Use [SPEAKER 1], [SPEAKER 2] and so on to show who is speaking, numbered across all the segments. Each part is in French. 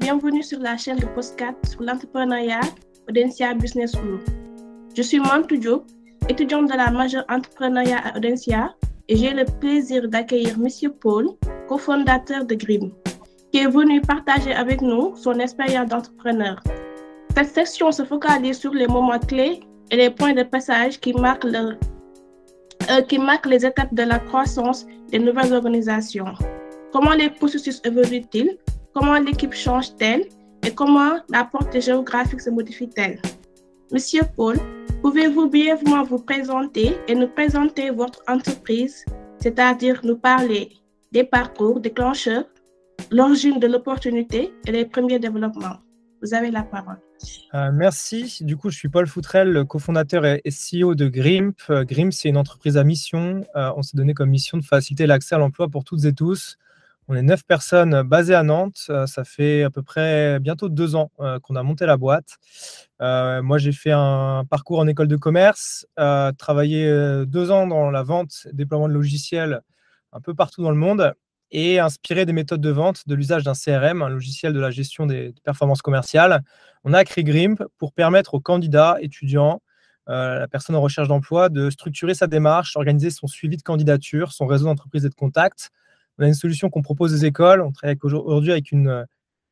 [SPEAKER 1] bienvenue sur la chaîne de Postcat sur l'entrepreneuriat Audencia Business School. Je suis Mantou Diop, étudiante de la majeure entrepreneuriat à Audencia et j'ai le plaisir d'accueillir M. Paul, cofondateur de Grim, qui est venu partager avec nous son expérience d'entrepreneur. Cette section se focalise sur les moments clés et les points de passage qui marquent, euh, qui marquent les étapes de la croissance des nouvelles organisations. Comment les processus évoluent-ils? Comment l'équipe change-t-elle Et comment la portée géographique se modifie-t-elle Monsieur Paul, pouvez-vous brièvement vous présenter et nous présenter votre entreprise, c'est-à-dire nous parler des parcours déclencheurs, l'origine de l'opportunité et les premiers développements Vous avez la parole.
[SPEAKER 2] Euh, merci. Du coup, je suis Paul Foutrel, cofondateur et CEO de Grimp. Euh, Grimp, c'est une entreprise à mission. Euh, on s'est donné comme mission de faciliter l'accès à l'emploi pour toutes et tous. On est neuf personnes basées à Nantes. ça fait à peu près bientôt deux ans qu'on a monté la boîte. moi, j'ai fait un parcours en école de commerce, travaillé deux ans dans la vente, déploiement de logiciels un peu partout dans le monde et inspiré des méthodes de vente de l'usage d'un CRM, un logiciel de la gestion des performances commerciales. On a créé Grimp pour permettre aux candidats, étudiants, euh, la personne en recherche d'emploi de structurer sa démarche, organiser son suivi de candidature, son réseau d'entreprise et de contacts. On a une solution qu'on propose aux écoles. On travaille aujourd'hui avec un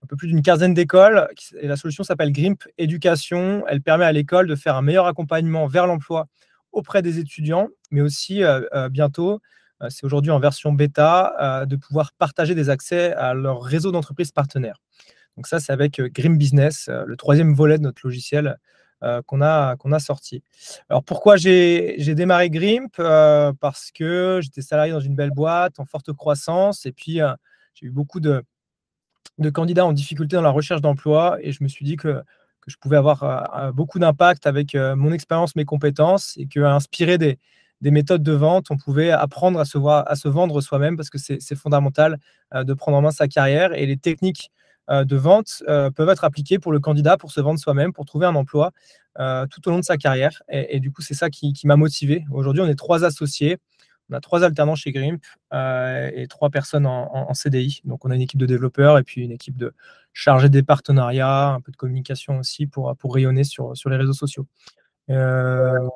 [SPEAKER 2] peu plus d'une quinzaine d'écoles. Et la solution s'appelle Grimp Éducation. Elle permet à l'école de faire un meilleur accompagnement vers l'emploi auprès des étudiants, mais aussi euh, euh, bientôt euh, c'est aujourd'hui en version bêta, de pouvoir partager des accès à leur réseau d'entreprises partenaires. Donc ça, c'est avec Grim Business, le troisième volet de notre logiciel qu'on a, qu'on a sorti. Alors pourquoi j'ai démarré Grimp Parce que j'étais salarié dans une belle boîte en forte croissance et puis j'ai eu beaucoup de, de, candidats en difficulté dans la recherche d'emploi et je me suis dit que, que je pouvais avoir beaucoup d'impact avec mon expérience, mes compétences et que inspirer des, des méthodes de vente, on pouvait apprendre à se, voir, à se vendre soi-même parce que c'est fondamental euh, de prendre en main sa carrière et les techniques euh, de vente euh, peuvent être appliquées pour le candidat pour se vendre soi-même, pour trouver un emploi tout au long de sa carrière. Et, du coup, c'est ça qui, m'a motivé. Aujourd'hui, on est trois associés. On a trois alternants chez Grimp et trois personnes en, CDI. Donc, on a une équipe de développeurs et puis une équipe de chargés des partenariats, un peu de communication aussi pour, pour rayonner sur, sur les réseaux sociaux. Euh,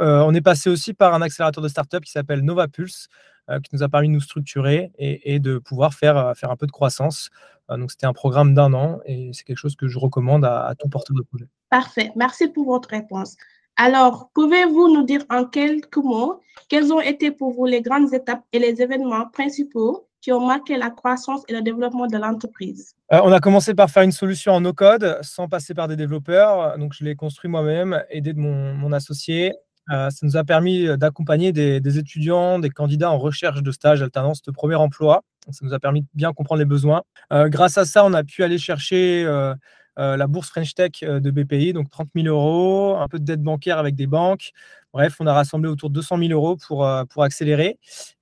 [SPEAKER 2] euh, on est passé aussi par un accélérateur de start-up qui s'appelle Nova Pulse, euh, qui nous a permis de nous structurer et, de pouvoir faire, faire un peu de croissance. donc, c'était un programme d'un an et c'est quelque chose que je recommande à, tout porteur de projet.
[SPEAKER 1] Parfait. Merci pour votre réponse. Alors, pouvez-vous nous dire en quelques mots quelles ont été pour vous les grandes étapes et les événements principaux qui ont marqué la croissance et le développement de l'entreprise?
[SPEAKER 2] Euh, On a commencé par faire une solution en no-code sans passer par des développeurs. Donc, je l'ai construit moi-même, aidé de mon, associé. Euh, ça nous a permis d'accompagner des, étudiants, des candidats en recherche de stage, alternance, de premier emploi. Ça nous a permis de bien comprendre les besoins. Euh, grâce à ça, on a pu aller chercher la bourse French Tech de BPI, donc 30 000 euros, un peu de dette bancaire avec des banques, Bref, on a rassemblé autour de 200 000 euros pour, euh, pour accélérer.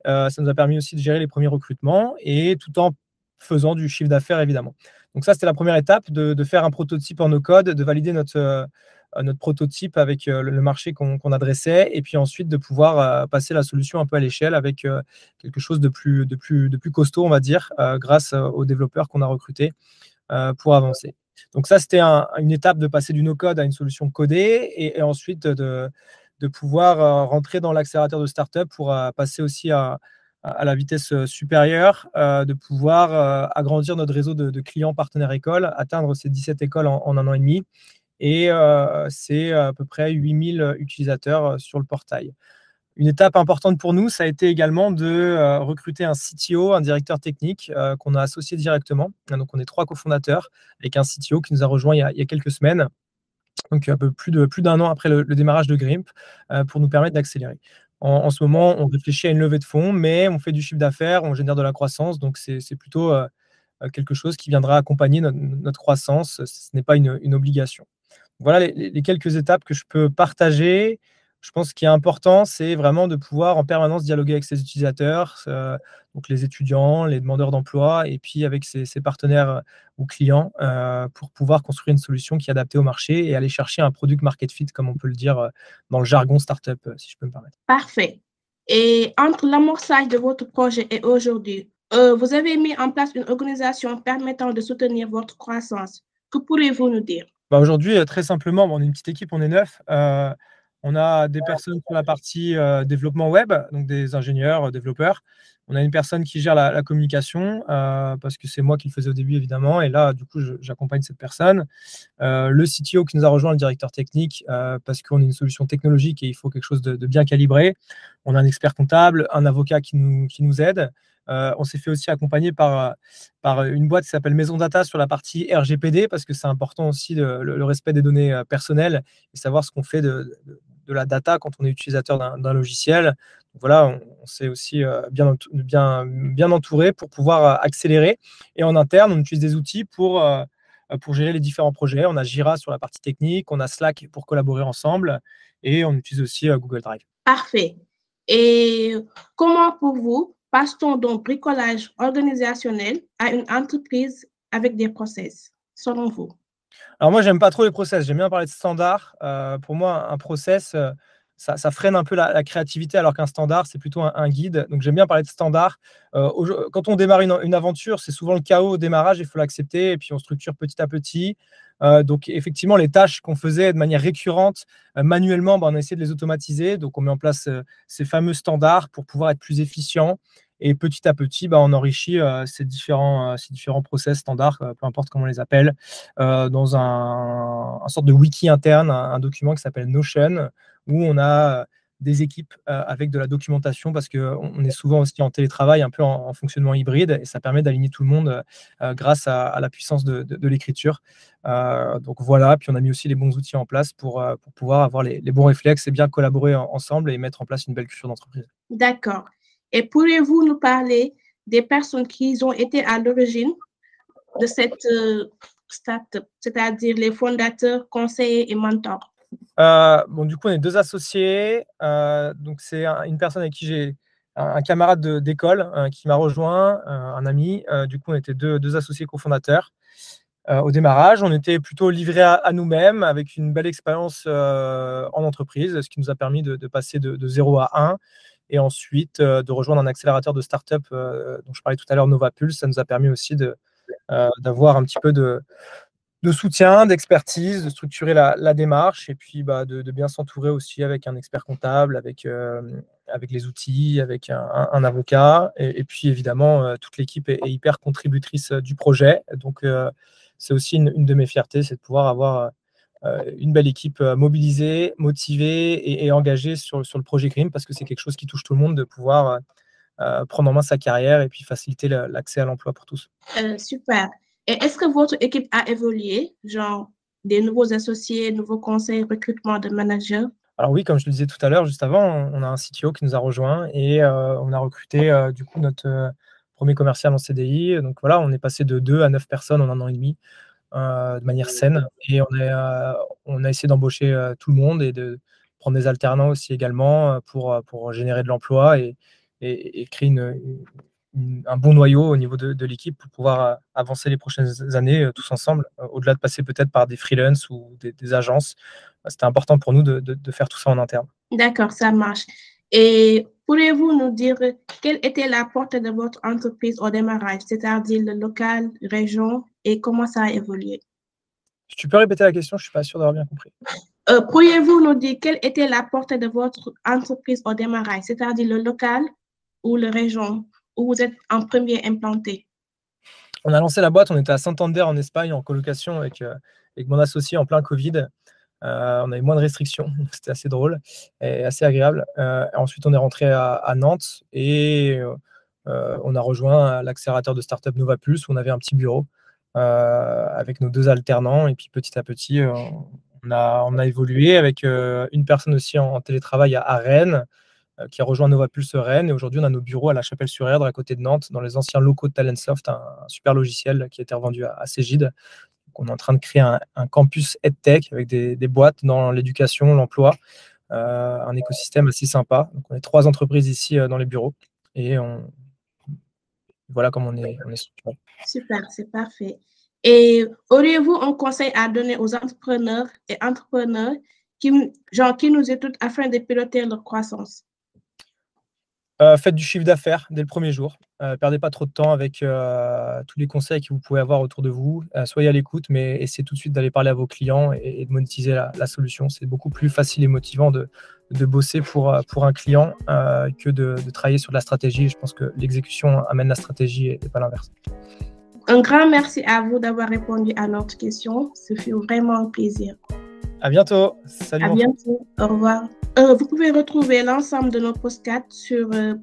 [SPEAKER 2] Euh, ça nous a permis aussi de gérer les premiers recrutements et tout en faisant du chiffre d'affaires, évidemment. Donc ça, c'était la première étape, de, faire un prototype en no-code, de valider notre, euh, notre prototype avec le, marché qu'on adressait, et puis ensuite de pouvoir passer la solution un peu à l'échelle avec quelque chose de plus, de, plus, de plus costaud, on va dire, grâce aux développeurs qu'on a recrutés pour avancer. Donc ça, c'était une étape de passer du no-code à une solution codée, et ensuite de de pouvoir euh, rentrer dans l'accélérateur de start-up pour euh, passer aussi à, la vitesse euh, supérieure, de pouvoir agrandir notre réseau de, clients partenaires écoles, atteindre ces 17 écoles en, un an et demi. Et c'est à peu près 8000 utilisateurs sur le portail. Une étape importante pour nous, ça a été également de recruter un CTO, un directeur technique qu'on a associé directement. Donc, on est trois cofondateurs avec un CTO qui nous a rejoint il y a quelques semaines donc un peu plus de plus d'un an après le, démarrage de Grimp, euh, pour nous permettre d'accélérer. En, ce moment, on réfléchit à une levée de fonds, mais on fait du chiffre d'affaires, on génère de la croissance, donc c'est plutôt euh, euh, quelque chose qui viendra accompagner notre, croissance. Ce n'est pas une, obligation. Voilà les, quelques étapes que je peux partager je pense qu'il est important, c'est vraiment de pouvoir en permanence dialoguer avec ses utilisateurs, euh, donc les étudiants, les demandeurs d'emploi, et puis avec ses, partenaires euh, ou clients, euh, pour pouvoir construire une solution qui est adaptée au marché et aller chercher un product market fit, comme on peut le dire dans le jargon startup, si je peux me permettre.
[SPEAKER 1] Parfait. Et entre l'amorçage de votre projet et aujourd'hui, vous avez mis en place une organisation permettant de soutenir votre croissance. Que pourriez-vous nous dire?
[SPEAKER 2] Bah Aujourd'hui, très simplement, on est une petite équipe, on est neuf. on a des personnes sur la partie développement web, donc des ingénieurs, développeurs. On a une personne qui gère la, communication, euh, parce que c'est moi qui le faisais au début, évidemment. Et là, du coup, j'accompagne cette personne. Euh, le CTO qui nous a rejoint, le directeur technique, euh, parce qu'on est une solution technologique et il faut quelque chose de, bien calibré. On a un expert comptable, un avocat qui nous aide. On s'est fait aussi accompagner par, par une boîte qui s'appelle Maison Data sur la partie RGPD, parce que c'est important aussi le, respect des données personnelles et savoir ce qu'on fait de, de la data quand on est utilisateur d'un logiciel. voilà, on, s'est aussi euh, bien, bien, bien entouré pour pouvoir euh, accélérer. Et en interne, on utilise des outils pour, euh, pour gérer les différents projets. On a Jira sur la partie technique, on a Slack pour collaborer ensemble et on utilise aussi Google Drive.
[SPEAKER 1] Parfait. Et comment pour vous passe-t-on donc bricolage organisationnel à une entreprise avec des process, selon vous?
[SPEAKER 2] Alors moi, j'aime pas trop les process. J'aime bien parler de standard. Euh, pour moi, un process, euh, ça, freine un peu la, créativité, alors qu'un standard, c'est plutôt un, guide. Donc j'aime bien parler de standard. Euh, quand on démarre une, aventure, c'est souvent le chaos au démarrage. Il faut l'accepter et puis on structure petit à petit. donc effectivement, les tâches qu'on faisait de manière récurrente, manuellement, bah, on a essayé de les automatiser. Donc on met en place ces fameux standards pour pouvoir être plus efficient et petit à petit, bah, on enrichit euh, ces, différents, euh, ces différents process standards, euh, peu importe comment on les appelle, dans un, un, sorte de wiki interne, un, document qui s'appelle Notion, où on a des équipes avec de la documentation parce qu'on est souvent aussi en télétravail, un peu en, fonctionnement hybride, et ça permet d'aligner tout le monde grâce à, la puissance de, l'écriture. donc voilà, puis on a mis aussi les bons outils en place pour, pouvoir avoir les, bons réflexes et bien collaborer ensemble et mettre en place une belle culture d'entreprise.
[SPEAKER 1] D'accord. Et pourriez-vous nous parler des personnes qui ont été à l'origine de cette euh, start-up, c'est-à-dire les fondateurs, conseillers et mentors?
[SPEAKER 2] Euh, bon, du coup, on est deux associés. Euh, c'est une personne avec qui j'ai un, camarade d'école qui m'a rejoint, un ami. du coup, on était deux, deux associés cofondateurs. au démarrage, on était plutôt livrés à, nous-mêmes avec une belle expérience en entreprise, ce qui nous a permis de, passer de, de 0 à 1 et ensuite euh, de rejoindre un accélérateur de start-up euh, dont je parlais tout à l'heure, Novapulse. Ça nous a permis aussi euh, d'avoir un petit peu de, de soutien, d'expertise, de structurer la, démarche et puis bah, de, bien s'entourer aussi avec un expert comptable, avec, avec les outils, avec un, avocat. Et, puis évidemment, toute l'équipe est, hyper contributrice du projet. Donc c'est aussi une, une, de mes fiertés, c'est de pouvoir avoir une belle équipe euh, mobilisée, motivée et, engagée sur, sur, le projet Grim parce que c'est quelque chose qui touche tout le monde de pouvoir euh, prendre en main sa carrière et puis faciliter l'accès à l'emploi pour tous.
[SPEAKER 1] super. Et est-ce que votre équipe a évolué, genre des nouveaux associés, nouveaux conseils, recrutement de managers?
[SPEAKER 2] Alors oui, comme je le disais tout à l'heure, juste avant, on a un CTO qui nous a rejoint et on a recruté du coup notre premier commercial en CDI. Donc voilà, on est passé de 2 à 9 personnes en un an et demi. Euh, de manière saine. Et on, est, euh, on a essayé d'embaucher euh, tout le monde et de prendre des alternants aussi également pour, pour générer de l'emploi et, et, créer une, un bon noyau au niveau de, l'équipe pour pouvoir avancer les prochaines années tous ensemble, au-delà de passer peut-être par des freelances ou des, agences. C'était important pour nous de, de, faire tout ça en interne.
[SPEAKER 1] D'accord, ça marche. Et pourriez-vous nous dire quelle était la portée de votre entreprise au démarrage, c'est-à-dire le local, région, et comment ça a évolué?
[SPEAKER 2] Tu peux répéter la question, je ne suis pas sûr d'avoir bien compris.
[SPEAKER 1] Euh, pourriez-vous nous dire quelle était la portée de votre entreprise au démarrage, c'est-à-dire le local ou la région où vous êtes en premier implanté?
[SPEAKER 2] On a lancé la boîte, on était à Santander en Espagne en colocation avec, euh, avec mon associé en plein Covid. Euh, on avait moins de restrictions, c'était assez drôle et assez agréable. Euh, ensuite, on est rentré à, Nantes et euh, on a rejoint l'accélérateur de start-up Nova Plus où on avait un petit bureau avec nos deux alternants. Et puis petit à petit, on a, on, évolué avec une personne aussi en, télétravail à, Rennes qui a rejoint Nova Pulse Rennes. Et aujourd'hui, on a nos bureaux à la Chapelle-sur-Erdre, à côté de Nantes, dans les anciens locaux de Talentsoft, un, super logiciel qui a été revendu à, à Cégide on est en train de créer un, campus EdTech avec des, boîtes dans l'éducation, l'emploi, euh, un écosystème assez sympa. Donc, on est trois entreprises ici euh, dans les bureaux et on, voilà comment on est,
[SPEAKER 1] structuré. Super, c'est parfait. Et auriez-vous un conseil à donner aux entrepreneurs et entrepreneurs qui, genre, qui nous écoutent afin de piloter leur croissance?
[SPEAKER 2] Euh, faites du chiffre d'affaires dès le premier jour. Euh, perdez pas trop de temps avec euh, tous les conseils que vous pouvez avoir autour de vous. soyez à l'écoute, mais essayez tout de suite d'aller parler à vos clients et, de monétiser la, solution. C'est beaucoup plus facile et motivant de, bosser pour, pour un client que de, travailler sur la stratégie. Je pense que l'exécution amène la stratégie et, pas l'inverse.
[SPEAKER 1] Un grand merci à vous d'avoir répondu à notre question. Ce fut vraiment un plaisir.
[SPEAKER 2] À bientôt.
[SPEAKER 1] Salut. À bientôt. Au revoir. Euh, vous pouvez retrouver l'ensemble de nos podcasts sur euh,